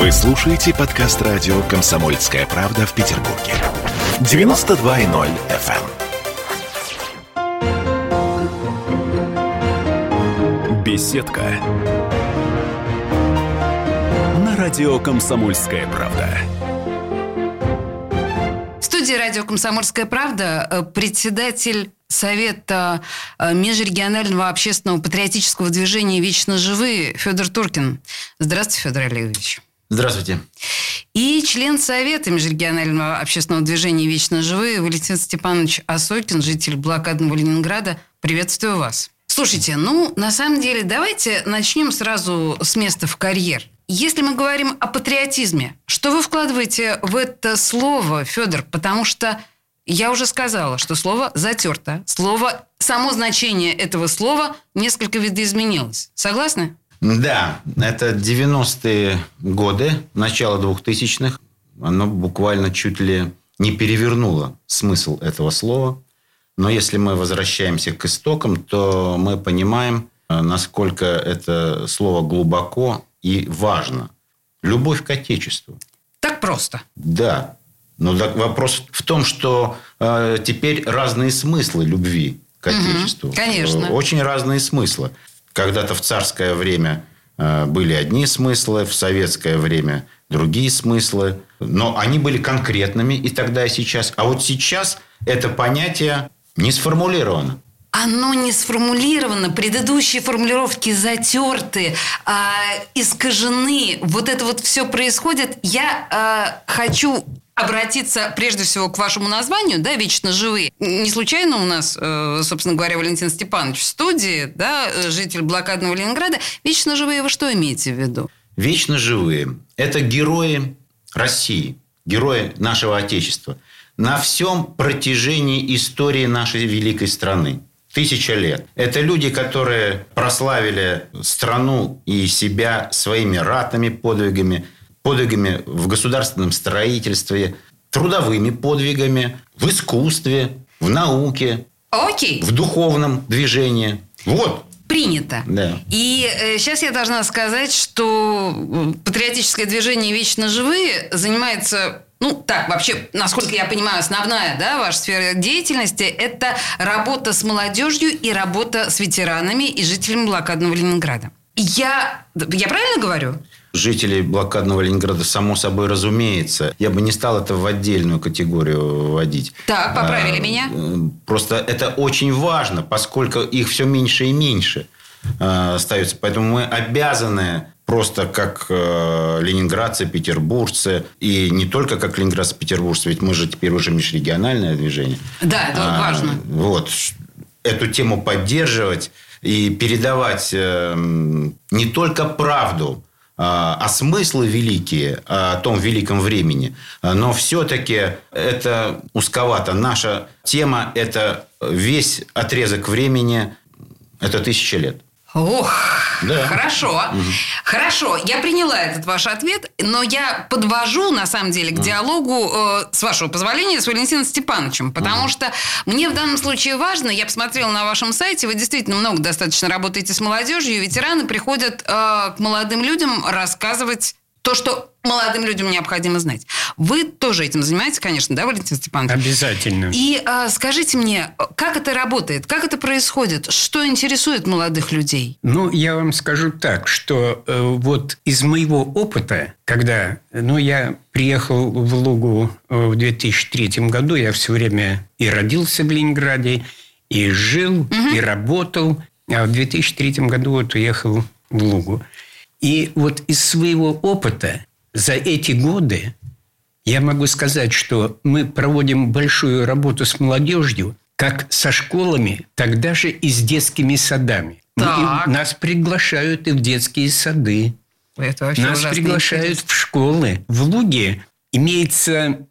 Вы слушаете подкаст радио «Комсомольская правда» в Петербурге. 92.0 FM. эм. Беседка. На радио «Комсомольская правда». Студии радио «Комсомольская правда» э, председатель Совета э, межрегионального общественного патриотического движения «Вечно живые» Федор Туркин. Здравствуйте, Федор Олегович. Здравствуйте. И член Совета межрегионального общественного движения «Вечно живые» Валентин Степанович Осокин, житель блокадного Ленинграда. Приветствую вас. Слушайте, ну, на самом деле, давайте начнем сразу с места в карьер. Если мы говорим о патриотизме, что вы вкладываете в это слово, Федор? Потому что я уже сказала, что слово затерто. Слово, само значение этого слова несколько видоизменилось. Согласны? Да, это 90-е годы, начало 2000-х. Оно буквально чуть ли не перевернуло смысл этого слова. Но если мы возвращаемся к истокам, то мы понимаем, э, насколько это слово глубоко и важно. Любовь к Отечеству. Так просто. Да, но так вопрос в том, что э, теперь разные смыслы любви к Отечеству. Угу, конечно. Э, очень разные смыслы. Когда-то в царское время э, были одни смыслы, в советское время другие смыслы. Но они были конкретными и тогда, и сейчас. А вот сейчас это понятие не сформулировано оно не сформулировано, предыдущие формулировки затерты, а, искажены. Вот это вот все происходит. Я а, хочу обратиться прежде всего к вашему названию, да, «Вечно живые». Не случайно у нас, э, собственно говоря, Валентин Степанович в студии, да, житель блокадного Ленинграда. «Вечно живые» вы что имеете в виду? «Вечно живые» – это герои России, герои нашего Отечества на всем протяжении истории нашей великой страны. Тысяча лет. Это люди, которые прославили страну и себя своими ратными подвигами – подвигами в государственном строительстве, трудовыми подвигами, в искусстве, в науке, Окей. в духовном движении. Вот. Принято. Да. И э, сейчас я должна сказать, что э, патриотическое движение «Вечно живые» занимается ну, так, вообще, насколько я понимаю, основная, да, ваша сфера деятельности – это работа с молодежью и работа с ветеранами и жителями блокадного Ленинграда. Я, я правильно говорю? жителей блокадного Ленинграда, само собой разумеется. Я бы не стал это в отдельную категорию вводить. Так, поправили а, меня. Просто это очень важно, поскольку их все меньше и меньше а, остается. Поэтому мы обязаны просто как э, ленинградцы, петербуржцы, и не только как ленинградцы, петербуржцы, ведь мы же теперь уже межрегиональное движение. Да, это а, важно. Вот. Эту тему поддерживать и передавать э, не только правду, а, а смыслы великие о том великом времени. Но все-таки это узковато. Наша тема – это весь отрезок времени, это тысяча лет. Ох, да. хорошо. Угу. Хорошо, я приняла этот ваш ответ, но я подвожу, на самом деле, к угу. диалогу, э, с вашего позволения, с Валентином Степановичем, потому угу. что мне в данном случае важно, я посмотрела на вашем сайте, вы действительно много достаточно работаете с молодежью, ветераны приходят э, к молодым людям рассказывать то, что молодым людям необходимо знать. Вы тоже этим занимаетесь, конечно, да, Валентин Степанович? Обязательно. И а, скажите мне, как это работает, как это происходит, что интересует молодых людей? Ну, я вам скажу так, что э, вот из моего опыта, когда, ну, я приехал в Лугу э, в 2003 году, я все время и родился в Ленинграде, и жил, угу. и работал, а в 2003 году вот уехал в Лугу. И вот из своего опыта за эти годы я могу сказать, что мы проводим большую работу с молодежью, как со школами, так даже и с детскими садами. Так. Мы, нас приглашают и в детские сады. Это вообще нас приглашают интересно. в школы. В Луге имеется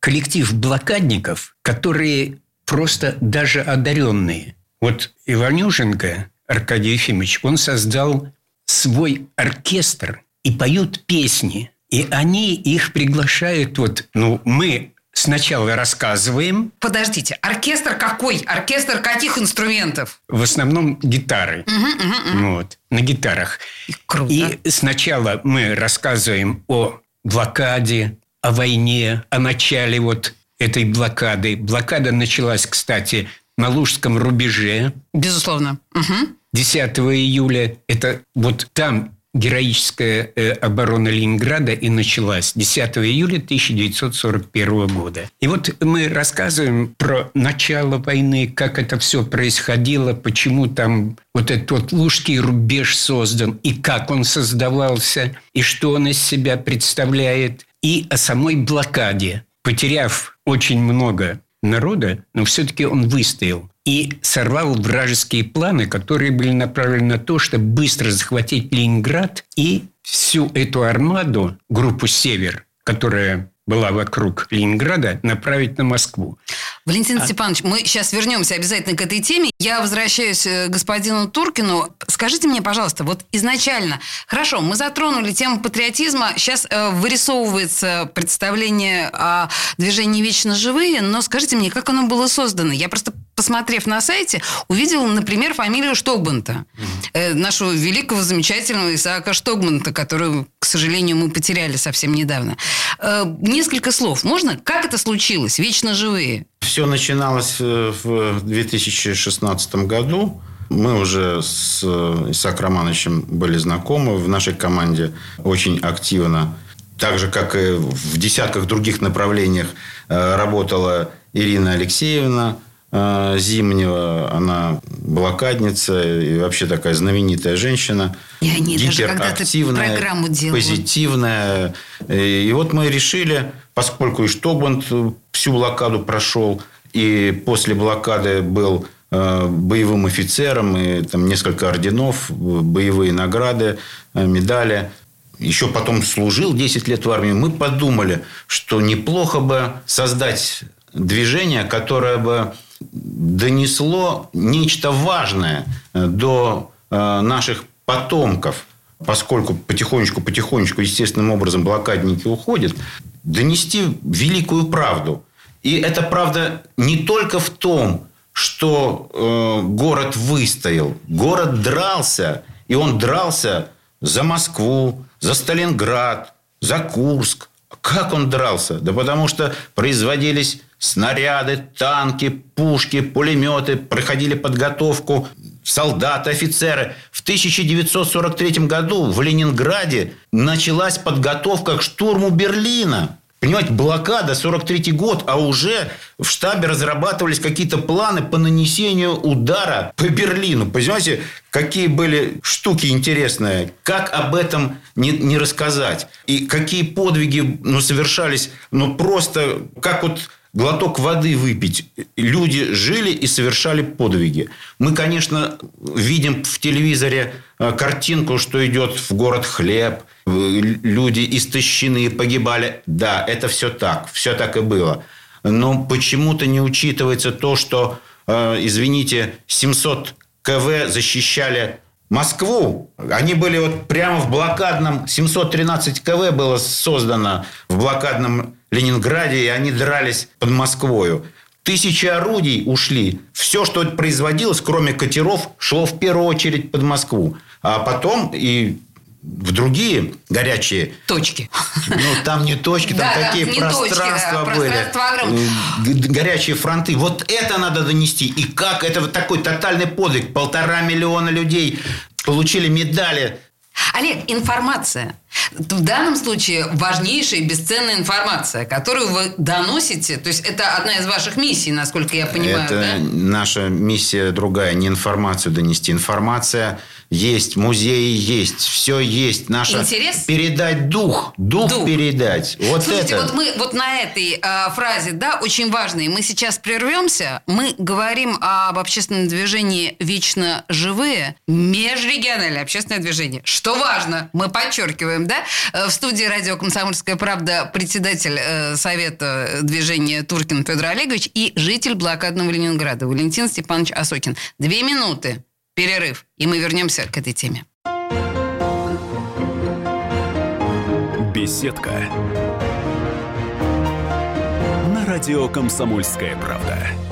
коллектив блокадников, которые просто даже одаренные. Вот Иванюшенко Аркадий Ефимович, он создал свой оркестр и поют песни. И они их приглашают, вот, ну, мы сначала рассказываем. Подождите, оркестр какой? Оркестр каких инструментов? В основном гитары. Угу, угу, угу. Вот, на гитарах. Круто. И сначала мы рассказываем о блокаде, о войне, о начале вот этой блокады. Блокада началась, кстати, на Лужском рубеже. Безусловно. Угу. 10 июля. Это вот там героическая э, оборона Ленинграда и началась 10 июля 1941 года. И вот мы рассказываем про начало войны, как это все происходило, почему там вот этот вот Лужский рубеж создан, и как он создавался, и что он из себя представляет, и о самой блокаде. Потеряв очень много народа, но все-таки он выстоял и сорвал вражеские планы, которые были направлены на то, чтобы быстро захватить Ленинград и всю эту армаду, группу «Север», которая была вокруг Ленинграда, направить на Москву. Валентин а... Степанович, мы сейчас вернемся обязательно к этой теме. Я возвращаюсь э, к господину Туркину. Скажите мне, пожалуйста, вот изначально, хорошо, мы затронули тему патриотизма, сейчас э, вырисовывается представление о движении «Вечно живые», но скажите мне, как оно было создано? Я просто посмотрев на сайте, увидела, например, фамилию Штогбанта, э, нашего великого, замечательного Исаака Штогбанта, которую, к сожалению, мы потеряли совсем недавно. Э, несколько слов. Можно? Как это случилось? Вечно живые. Все начиналось э, в 2016 году. Мы уже с Исааком Романовичем были знакомы в нашей команде очень активно. Так же, как и в десятках других направлениях работала Ирина Алексеевна Зимнего. Она блокадница и вообще такая знаменитая женщина. И они гиперактивная, программу делали. позитивная. И вот мы решили поскольку и Штогбанд всю блокаду прошел, и после блокады был э, боевым офицером, и там несколько орденов, боевые награды, э, медали. Еще потом служил 10 лет в армии. Мы подумали, что неплохо бы создать движение, которое бы донесло нечто важное до э, наших потомков, поскольку потихонечку-потихонечку естественным образом блокадники уходят, донести великую правду. И эта правда не только в том, что э, город выстоял. Город дрался, и он дрался за Москву, за Сталинград, за Курск. Как он дрался? Да потому что производились снаряды, танки, пушки, пулеметы, проходили подготовку солдаты, офицеры. В 1943 году в Ленинграде началась подготовка к штурму Берлина. Понимаете, блокада, 43 год, а уже в штабе разрабатывались какие-то планы по нанесению удара по Берлину. Понимаете, какие были штуки интересные. Как об этом не, не рассказать? И какие подвиги ну, совершались, ну, просто как вот глоток воды выпить. Люди жили и совершали подвиги. Мы, конечно, видим в телевизоре э, картинку, что идет в город хлеб, люди истощены, погибали. Да, это все так, все так и было. Но почему-то не учитывается то, что, э, извините, 700 КВ защищали Москву. Они были вот прямо в блокадном... 713 КВ было создано в блокадном Ленинграде, и они дрались под Москвою. Тысячи орудий ушли. Все, что производилось, кроме катеров, шло в первую очередь под Москву. А потом и в другие горячие точки. Ну, там не точки, там да, такие пространства точки, да, были. Горячие фронты. Вот это надо донести. И как это вот такой тотальный подвиг. Полтора миллиона людей получили медали Олег, информация. В данном случае важнейшая и бесценная информация, которую вы доносите. То есть это одна из ваших миссий, насколько я понимаю. Это да? наша миссия другая. Не информацию донести. Информация есть, музеи есть, все есть. Наша Интерес? передать дух, дух, дух. передать. Вот Слушайте, это. вот мы вот на этой э, фразе, да, очень важной. Мы сейчас прервемся. Мы говорим об общественном движении "Вечно живые", межрегиональное общественное движение. Что важно, мы подчеркиваем, да? Э, в студии радио "Комсомольская правда" председатель э, совета движения Туркин Федор Олегович и житель блокадного Ленинграда Валентин Степанович Осокин. Две минуты перерыв, и мы вернемся к этой теме. Беседка. На радио «Комсомольская правда».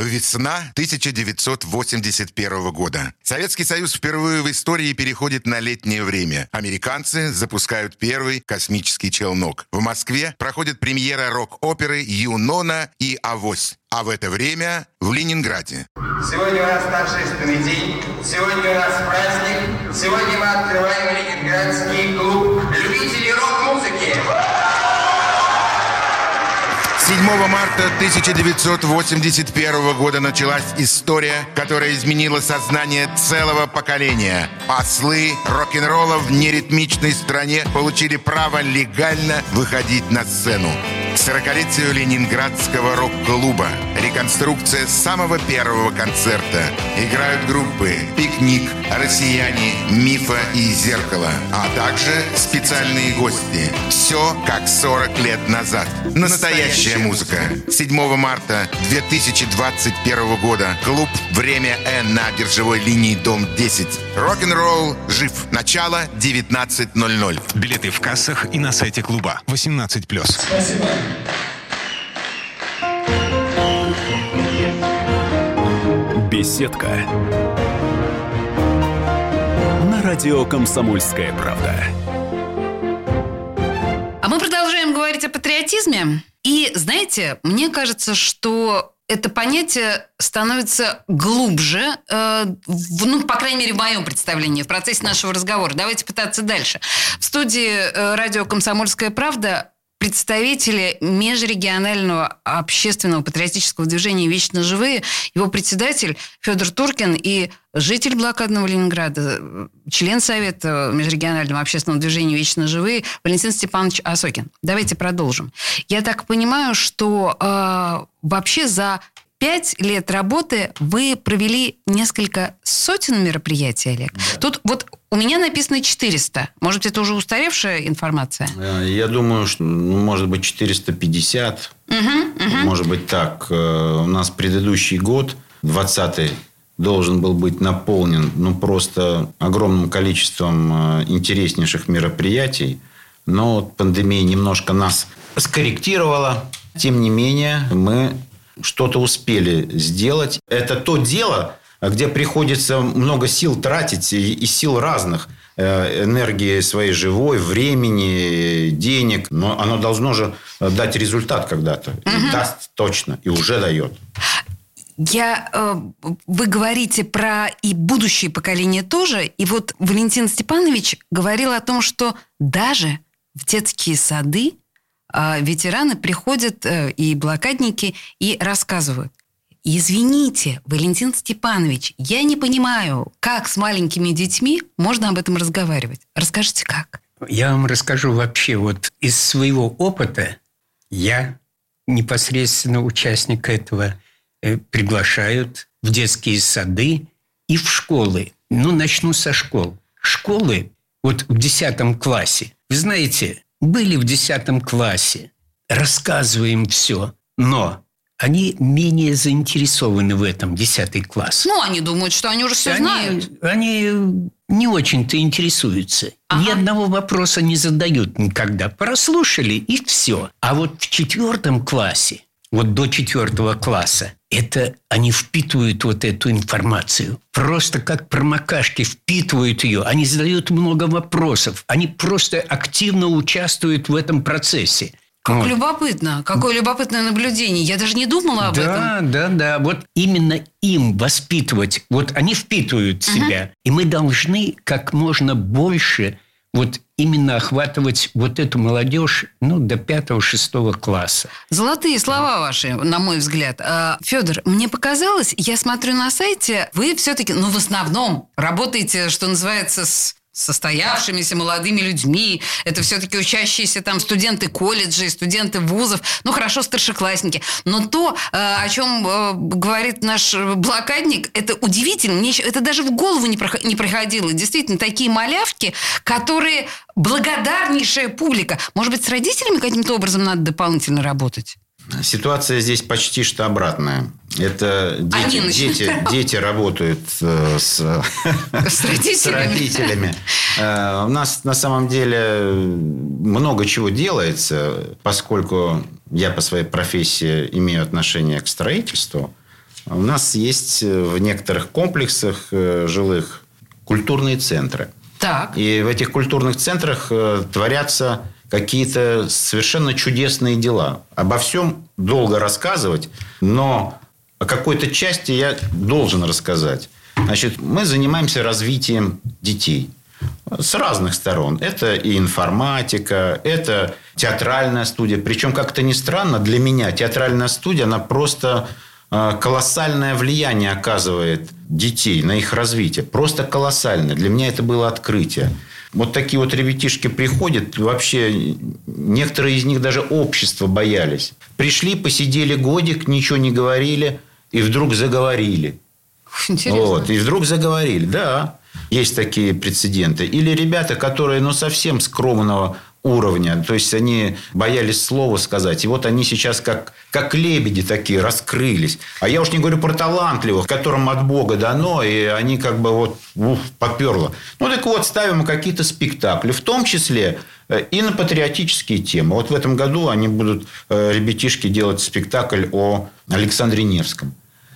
Весна 1981 года. Советский Союз впервые в истории переходит на летнее время. Американцы запускают первый космический челнок. В Москве проходит премьера рок-оперы «Юнона» и «Авось». А в это время в Ленинграде. Сегодня у нас торжественный день, сегодня у нас праздник, сегодня мы открываем Ленинградский клуб любителей рок-музыки. 7 марта 1981 года началась история, которая изменила сознание целого поколения. Послы рок-н-ролла в неритмичной стране получили право легально выходить на сцену. К 40-летию Ленинградского рок-клуба. Реконструкция самого первого концерта. Играют группы «Пикник», «Россияне», «Мифа» и «Зеркало». А также специальные гости. Все как 40 лет назад. Настоящая музыка. 7 марта 2021 года. Клуб «Время Н» на биржевой линии Дом 10. Рок-н-ролл жив. Начало 19.00. Билеты в кассах и на сайте клуба. 18+. Спасибо. Беседка. На радио «Комсомольская правда». А мы продолжаем говорить о патриотизме. И, знаете, мне кажется, что это понятие становится глубже, э, в- ну, по крайней мере, в моем представлении, в процессе нашего разговора. Давайте пытаться дальше. В студии э, радио «Комсомольская правда» представители межрегионального общественного патриотического движения «Вечно живые», его председатель Федор Туркин и житель блокадного Ленинграда, член Совета межрегионального общественного движения «Вечно живые» Валентин Степанович Осокин. Давайте продолжим. Я так понимаю, что э, вообще за пять лет работы вы провели несколько сотен мероприятий, Олег. Тут вот у меня написано 400. Может, это уже устаревшая информация? Э, Я думаю, что, ну, может быть, 450. Может быть, так. Э, У нас предыдущий год, 20 должен был быть наполнен ну, просто огромным количеством э, интереснейших мероприятий. Но пандемия немножко нас скорректировала. Тем не менее, мы что-то успели сделать. Это то дело, где приходится много сил тратить и, и сил разных э, энергии своей живой, времени, денег. Но оно должно же дать результат когда-то. И даст точно. И уже дает. Я, э, вы говорите про и будущее поколение тоже. И вот Валентин Степанович говорил о том, что даже в детские сады э, ветераны приходят э, и блокадники и рассказывают. Извините, Валентин Степанович, я не понимаю, как с маленькими детьми можно об этом разговаривать. Расскажите, как? Я вам расскажу вообще вот из своего опыта. Я непосредственно участник этого э, приглашают в детские сады и в школы. Ну, начну со школ. Школы вот в 10 классе. Вы знаете, были в 10 классе, рассказываем все, но они менее заинтересованы в этом 10 класс. Ну, они думают, что они уже все Они- знают. Они не очень-то интересуются. Ни Ага. одного вопроса не задают никогда. Прослушали и все. А вот в четвертом классе, вот до четвертого класса, это они впитывают вот эту информацию. Просто как промокашки впитывают ее. Они задают много вопросов. Они просто активно участвуют в этом процессе. Как Вот. любопытно. Какое любопытное наблюдение. Я даже не думала об этом. Да, да, да. Вот именно им воспитывать. Вот они впитывают себя. И мы должны как можно больше вот именно охватывать вот эту молодежь ну, до пятого-шестого класса. Золотые слова ваши, на мой взгляд. А, Федор, мне показалось, я смотрю на сайте, вы все-таки, ну, в основном работаете, что называется, с состоявшимися молодыми людьми. Это все-таки учащиеся там студенты колледжей, студенты вузов, ну, хорошо, старшеклассники. Но то, э, о чем э, говорит наш блокадник, это удивительно. Мне это даже в голову не не приходило. Действительно, такие малявки, которые благодарнейшая публика. Может быть, с родителями каким-то образом надо дополнительно работать? Ситуация здесь почти что обратная. Это дети, Они дети, дети работают э, с, С родителями. с родителями. Э, У нас на самом деле много чего делается, поскольку я по своей профессии имею отношение к строительству. У нас есть в некоторых комплексах э, жилых культурные центры. Так. И в этих культурных центрах творятся какие-то совершенно чудесные дела. Обо всем долго рассказывать, но о какой-то части я должен рассказать. Значит, мы занимаемся развитием детей с разных сторон. Это и информатика, это театральная студия. Причем, как-то ни странно, для меня театральная студия, она просто э, колоссальное влияние оказывает детей на их развитие. Просто колоссальное. Для меня это было открытие. Вот такие вот ребятишки приходят, вообще некоторые из них даже общество боялись. Пришли, посидели годик, ничего не говорили, и вдруг заговорили. Интересно. Вот, и вдруг заговорили. Да, есть такие прецеденты. Или ребята, которые ну, совсем скромного уровня. То есть, они боялись слова сказать. И вот они сейчас как, как лебеди такие раскрылись. А я уж не говорю про талантливых, которым от Бога дано, и они как бы вот уф, поперло. Ну, так вот, ставим какие-то спектакли. В том числе э, и на патриотические темы. Вот в этом году они будут, э, ребятишки, делать спектакль о Александре Невском.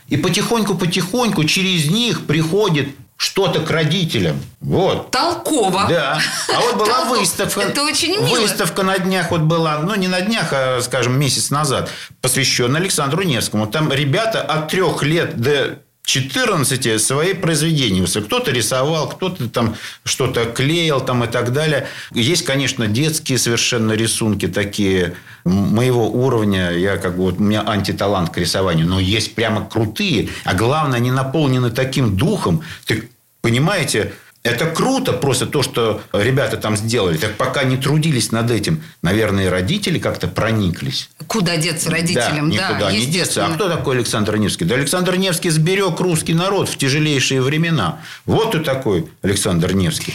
И потихоньку-потихоньку через них приходит что-то к родителям. Вот. Толково. Да. А вот была Толково. выставка. Это очень мило. Выставка на днях вот была, ну, не на днях, а, скажем, месяц назад, посвященная Александру Невскому. Там ребята от трех лет до 14 свои произведения. Кто-то рисовал, кто-то там что-то клеил там и так далее. Есть, конечно, детские совершенно рисунки такие моего уровня. Я как бы вот у меня антиталант к рисованию, но есть прямо крутые, а главное, они наполнены таким духом. Ты понимаете, это круто просто то, что ребята там сделали. Так пока не трудились над этим, наверное, и родители как-то прониклись. Куда деться родителям? Да, Да, никуда не деться. А кто такой Александр Невский? Да Александр Невский сберег русский народ в тяжелейшие времена. Вот кто такой Александр Невский.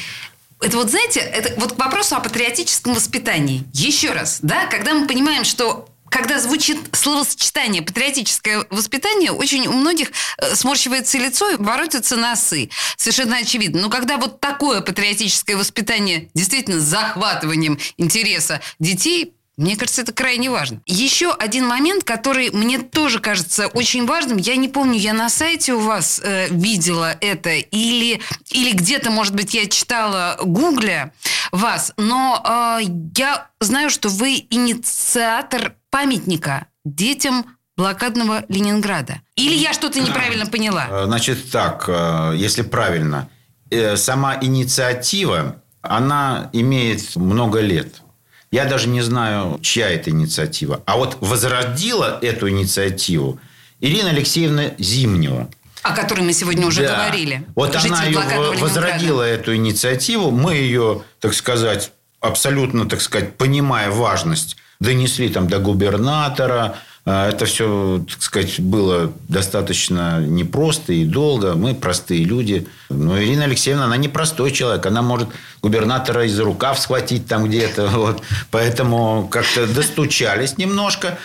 Это вот, знаете, это вот к вопросу о патриотическом воспитании. Еще раз, да, когда мы понимаем, что когда звучит словосочетание «патриотическое воспитание», очень у многих э, сморщивается лицо и воротятся носы. Совершенно очевидно. Но когда вот такое патриотическое воспитание действительно с захватыванием интереса детей мне кажется, это крайне важно. Еще один момент, который мне тоже кажется очень важным. Я не помню, я на сайте у вас э, видела это или, или где-то, может быть, я читала, гугля вас, но э, я знаю, что вы инициатор памятника детям блокадного Ленинграда. Или я что-то неправильно поняла? Э, Значит так, э, если правильно, э, сама инициатива, она имеет много лет. Я даже не знаю, чья это инициатива. А вот возродила эту инициативу Ирина Алексеевна Зимнева. О которой мы сегодня уже Да. говорили. Вот Житель она ее возродила, эту инициативу. Мы ее, так сказать, абсолютно, так сказать, понимая важность, донесли там до губернатора. А, Это все, так сказать, было достаточно непросто и долго. Мы простые люди. Но Ирина Алексеевна, она не простой человек. Она может губернатора из рукав схватить там где-то. Вот. Поэтому как-то достучались немножко.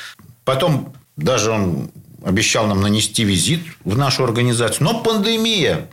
Потом даже он обещал нам нанести визит в нашу организацию. Но пандемия.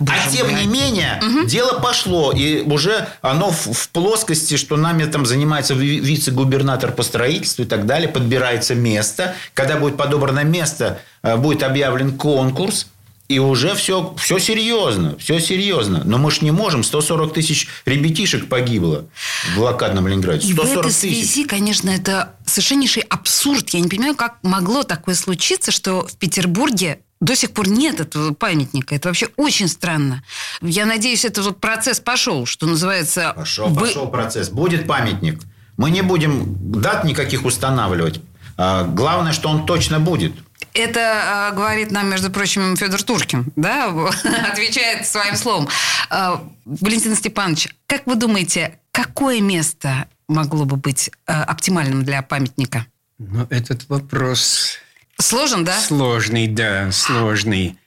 а тем не менее, дело пошло. И уже оно в, в плоскости, что нами там занимается ви- вице-губернатор по строительству и так далее. Подбирается место. Когда будет подобрано место, э, будет объявлен конкурс. И уже все, все серьезно, все серьезно. Но мы ж не можем. 140 тысяч ребятишек погибло в блокадном Ленинграде. И в 140 этой тысяч. связи, конечно, это совершеннейший абсурд. Я не понимаю, как могло такое случиться, что в Петербурге до сих пор нет этого памятника. Это вообще очень странно. Я надеюсь, этот вот процесс пошел, что называется... Пошел, вы- пошел процесс. Будет памятник. Мы не будем дат никаких устанавливать. А, Главное, что он точно будет. Это э, говорит нам, между прочим, Федор Туркин, да, отвечает своим словом. Э, Валентин Степанович, как вы думаете, какое место могло бы быть э, оптимальным для памятника? Но этот вопрос Сложен, да? сложный, да, сложный.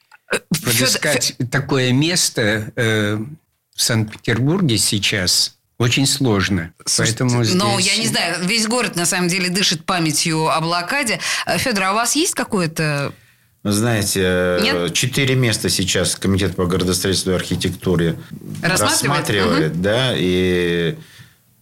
Подыскать такое место э, в Санкт-Петербурге сейчас очень сложно. Слушайте, Поэтому здесь... Но я не знаю, весь город на самом деле дышит памятью о блокаде. Э, Федор, а у вас есть какое-то... Вы знаете, Нет? четыре места сейчас Комитет по градостроительству и архитектуре Рассматривает? рассматривает, да, и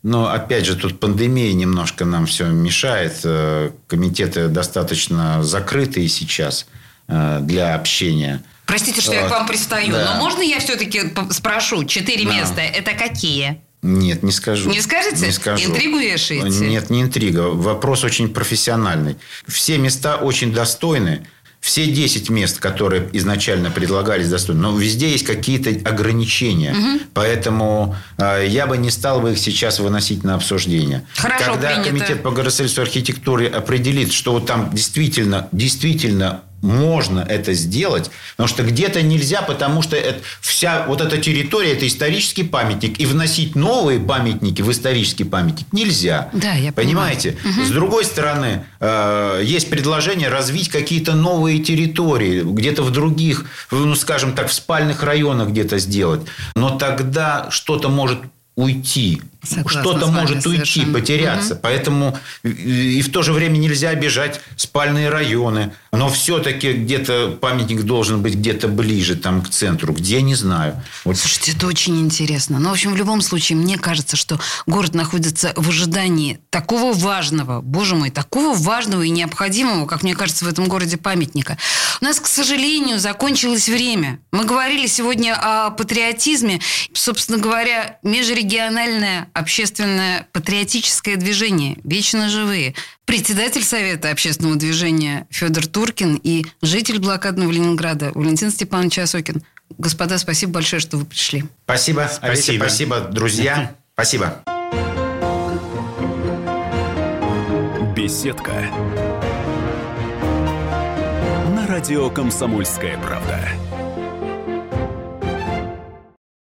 но опять же, тут пандемия немножко нам все мешает. Э, Комитеты достаточно закрытые сейчас э, для общения. Простите, что я Вот. к вам пристаю, Да. но можно я все-таки спрошу? Четыре Да. места. Это какие? Нет, не скажу. Не скажете? Не скажу. Интригу вешаете? Нет, не интрига. Вопрос очень профессиональный. Все места очень достойны. Все 10 мест, которые изначально предлагались, достойны. Но везде есть какие-то ограничения. Поэтому э, я бы не стал бы их сейчас выносить на обсуждение. Хорошо, Когда принято. Комитет по градостроительству и архитектуре определит, что вот там действительно, действительно можно это сделать, потому что где-то нельзя, потому что это, вся вот эта территория это исторический памятник, и вносить новые памятники в исторический памятник нельзя. Да, я Понимаете? С другой стороны, э, есть предложение развить какие-то новые территории, где-то в других, ну, скажем так, в спальных районах где-то сделать. Но тогда что-то может уйти. Что-то может уйти, совершенно. потеряться. Поэтому и- в то же время нельзя обижать спальные районы. Но все-таки где-то памятник должен быть где-то ближе там, к центру. Где, не знаю. Вот Слушайте, это очень интересно. Но, в общем, в любом случае, мне кажется, что город находится в ожидании такого важного, боже мой, такого важного и необходимого, как мне кажется, в этом городе памятника. У нас, к сожалению, закончилось время. Мы говорили сегодня о патриотизме. Собственно говоря, межрегиональное общественное патриотическое движение «Вечно живые». Председатель Совета общественного движения Федор Туркин и житель блокадного Ленинграда Валентин Степанович Осокин. Господа, спасибо большое, что вы пришли. Спасибо, Олеся, Спасибо. спасибо, друзья. Спасибо. Беседка. На радио «Комсомольская правда».